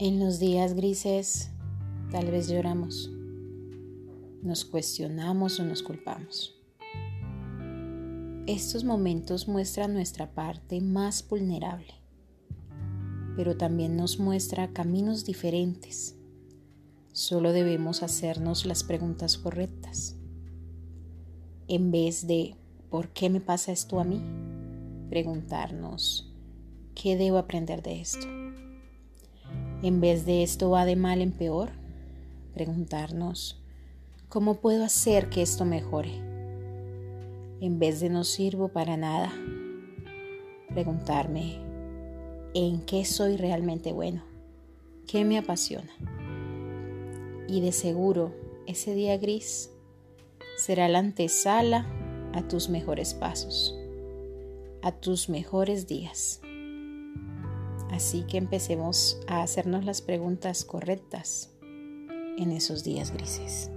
En los días grises tal vez lloramos, nos cuestionamos o nos culpamos. Estos momentos muestran nuestra parte más vulnerable, pero también nos muestra caminos diferentes. Solo debemos hacernos las preguntas correctas. En vez de ¿por qué me pasa esto a mí? Preguntarnos ¿qué debo aprender de esto? En vez de esto va de mal en peor, preguntarnos ¿cómo puedo hacer que esto mejore? en vez de no sirvo para nada. Preguntarme, ¿en qué soy realmente bueno? ¿Qué me apasiona? Y de seguro, ese día gris será la antesala a tus mejores pasos, a tus mejores días. Así que empecemos a hacernos las preguntas correctas en esos días grises.